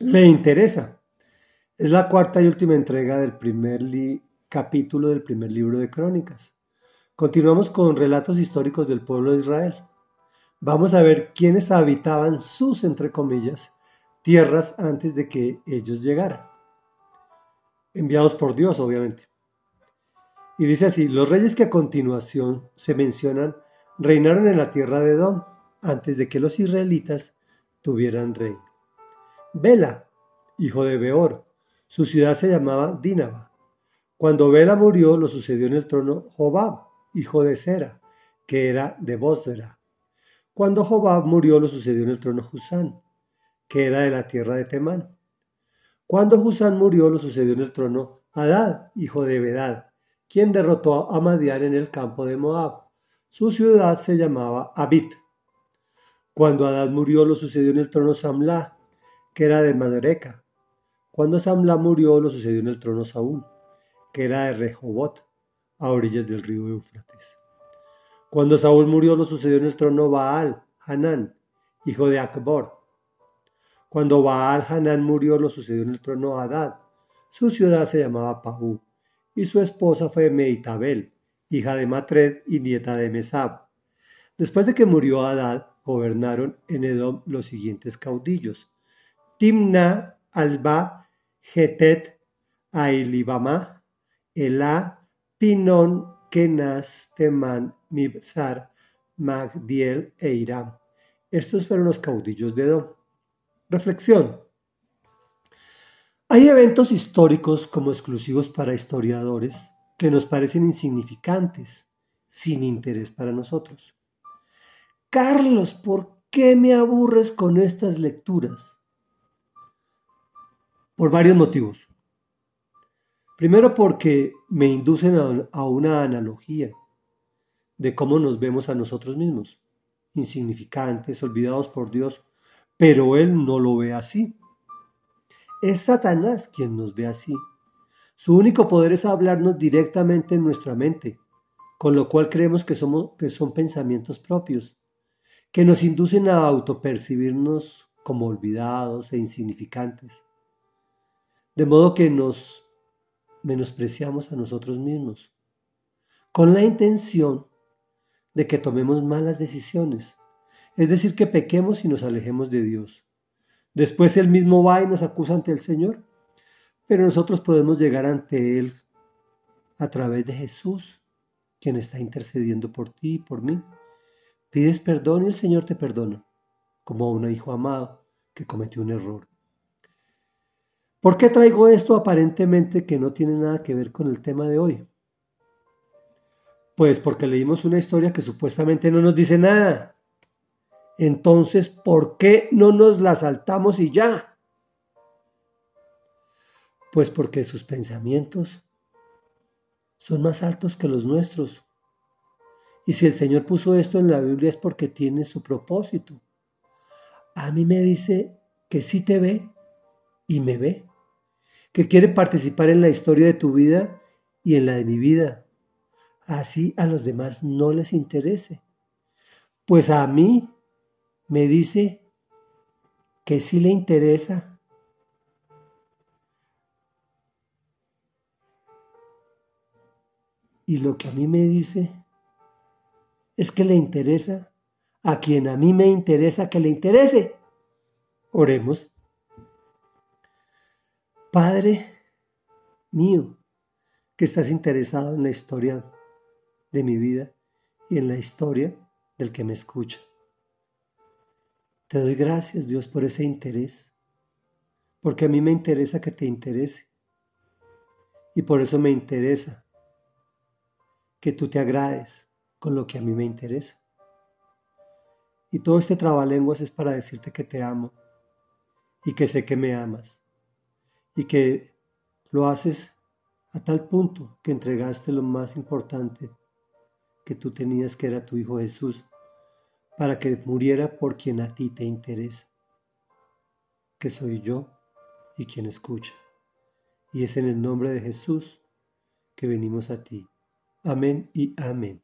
le interesa. Es la cuarta y última entrega del primer capítulo del primer libro de Crónicas. Continuamos con relatos históricos del pueblo de Israel. Vamos a ver quiénes habitaban sus, entre comillas, tierras antes de que ellos llegaran. Enviados por Dios, obviamente. Y dice así, los reyes que a continuación se mencionan reinaron en la tierra de Edom antes de que los israelitas tuvieran rey. Bela, hijo de Beor, su ciudad se llamaba Dínaba. Cuando Bela murió, lo sucedió en el trono Jobab, hijo de Sera, que era de Bosra. Cuando Jobab murió, lo sucedió en el trono Husán, que era de la tierra de Temán. Cuando Husán murió, lo sucedió en el trono Hadad, hijo de Bedad, quien derrotó a Madián en el campo de Moab. Su ciudad se llamaba Abit. Cuando Hadad murió, lo sucedió en el trono Samlá, que era de Madereca. Cuando Samlá murió, lo sucedió en el trono Saúl, que era de Rehobot, a orillas del río Éufrates. Cuando Saúl murió, lo sucedió en el trono Baal, Hanán, hijo de Akbor. Cuando Baal Hanán murió, lo sucedió en el trono Hadad. Su ciudad se llamaba Pahú, y su esposa fue Meitabel, hija de Matred y nieta de Mesab. Después de que murió Hadad, gobernaron en Edom los siguientes caudillos: Timna, Alba, Getet, Ailibama, Elá, Pinon, Kenas, Teman, Mibsar, Magdiel e Iram. Estos fueron los caudillos de Edom. Reflexión. Hay eventos históricos como exclusivos para historiadores que nos parecen insignificantes, sin interés para nosotros. Carlos, ¿por qué me aburres con estas lecturas? Por varios motivos. Primero porque me inducen a una analogía de cómo nos vemos a nosotros mismos, insignificantes, olvidados por Dios, pero Él no lo ve así. Es Satanás quien nos ve así. Su único poder es hablarnos directamente en nuestra mente, con lo cual creemos que, somos, que son pensamientos propios, que nos inducen a autopercibirnos como olvidados e insignificantes, de modo que nos menospreciamos a nosotros mismos, con la intención de que tomemos malas decisiones, es decir, que pequemos y nos alejemos de Dios. Después Él mismo va y nos acusa ante el Señor, pero nosotros podemos llegar ante Él a través de Jesús, quien está intercediendo por ti y por mí. Pides perdón y el Señor te perdona, como a un hijo amado que cometió un error. ¿Por qué traigo esto aparentemente que no tiene nada que ver con el tema de hoy? Pues porque leímos una historia que supuestamente no nos dice nada. Entonces, ¿por qué no nos la saltamos y ya? Pues porque sus pensamientos son más altos que los nuestros. Y si el Señor puso esto en la Biblia es porque tiene su propósito. A mí me dice que sí te ve y me ve que quiere participar en la historia de tu vida y en la de mi vida. Así a los demás no les interese. Pues a mí me dice que sí le interesa. Y lo que a mí me dice es que le interesa a quien a mí me interesa que le interese. Oremos. Padre mío, que estás interesado en la historia de mi vida y en la historia del que me escucha. Te doy gracias, Dios, por ese interés, porque a mí me interesa que te interese. Y por eso me interesa que tú te agrades con lo que a mí me interesa. Y todo este trabalenguas es para decirte que te amo y que sé que me amas y que lo haces a tal punto que entregaste lo más importante que tú tenías, que era tu Hijo Jesús, para que muriera por quien a ti te interesa, que soy yo y quien escucha. Y es en el nombre de Jesús que venimos a ti. Amén y amén.